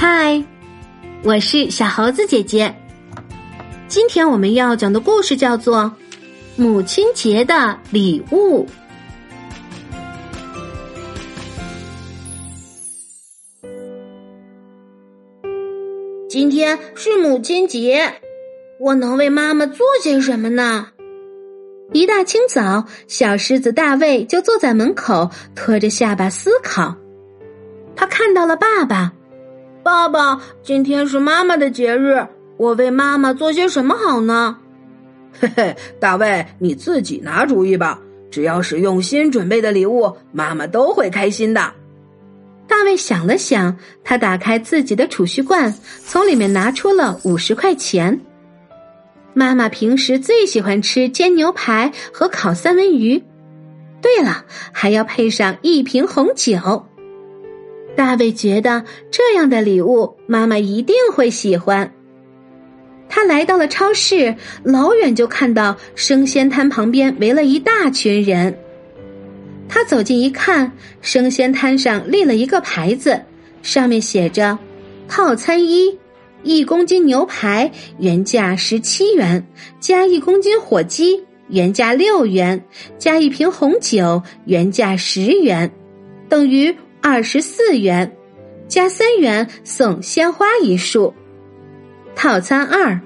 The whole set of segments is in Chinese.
嗨，我是小猴子姐姐。今天我们要讲的故事叫做《母亲节的礼物》。今天是母亲节，我能为妈妈做些什么呢？一大清早，小狮子大卫就坐在门口，拖着下巴思考。他看到了爸爸，爸爸，今天是妈妈的节日，我为妈妈做些什么好呢？嘿嘿，大卫，你自己拿主意吧。只要是用心准备的礼物，妈妈都会开心的。大卫想了想，他打开自己的储蓄罐，从里面拿出了五十块钱。妈妈平时最喜欢吃煎牛排和烤三文鱼，对了，还要配上一瓶红酒。大卫觉得这样的礼物妈妈一定会喜欢。他来到了超市，老远就看到生鲜摊旁边围了一大群人。他走近一看，生鲜摊上立了一个牌子，上面写着“套餐一，一公斤牛排原价十七元，加一公斤火鸡原价六元，加一瓶红酒原价十元，等于。二十四元，加三元送鲜花一束。套餐二，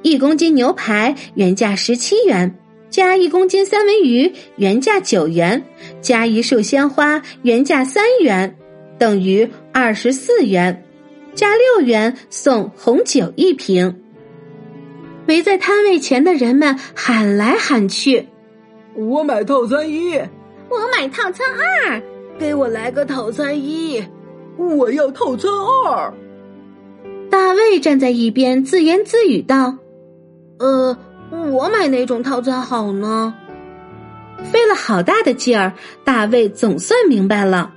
一公斤牛排原价十七元，加一公斤三文鱼原价九元，加一束鲜花原价三元，等于二十四元，加六元送红酒一瓶。围在摊位前的人们喊来喊去：“我买套餐一，我买套餐二。”给我来个套餐一，我要套餐二。大卫站在一边自言自语道：“呃，我买哪种套餐好呢？”费了好大的劲儿，大卫总算明白了：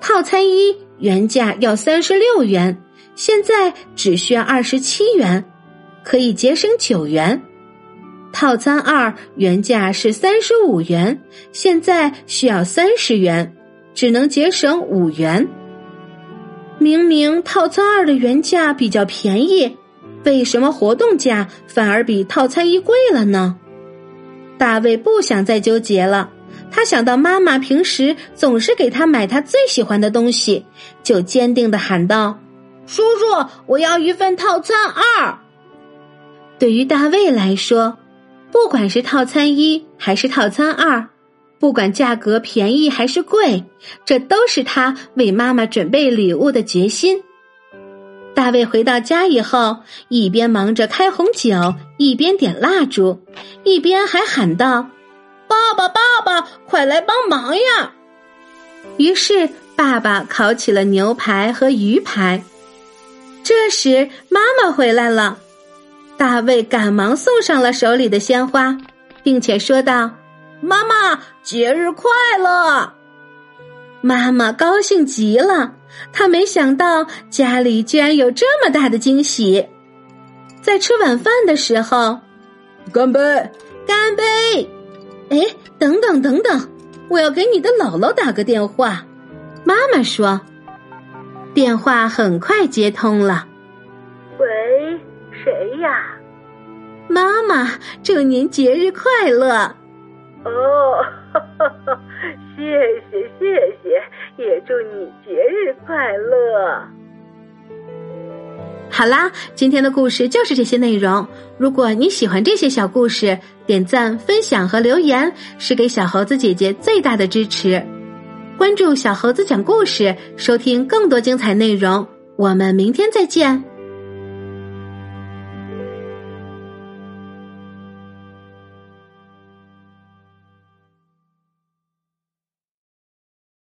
套餐一原价要三十六元，现在只需要二十七元，可以节省九元。套餐二原价是三十五元，现在需要三十元。只能节省五元。明明套餐二的原价比较便宜，为什么活动价反而比套餐一贵了呢？大卫不想再纠结了，他想到妈妈平时总是给他买他最喜欢的东西，就坚定的喊道：“叔叔，我要一份套餐二。”对于大卫来说，不管是套餐一还是套餐二。不管价格便宜还是贵，这都是他为妈妈准备礼物的决心。大卫回到家以后，一边忙着开红酒，一边点蜡烛，一边还喊道：“爸爸，爸爸，快来帮忙呀！”于是，爸爸烤起了牛排和鱼排。这时，妈妈回来了，大卫赶忙送上了手里的鲜花，并且说道。妈妈，节日快乐！妈妈高兴极了，她没想到家里居然有这么大的惊喜。在吃晚饭的时候，干杯！干杯！哎，等等等等，我要给你的姥姥打个电话。妈妈说，电话很快接通了。喂，谁呀？妈妈，祝您节日快乐！哦，谢谢谢谢，也祝你节日快乐。好啦，今天的故事就是这些内容。如果你喜欢这些小故事，点赞、分享和留言是给小猴子姐姐最大的支持。关注小猴子讲故事，收听更多精彩内容。我们明天再见。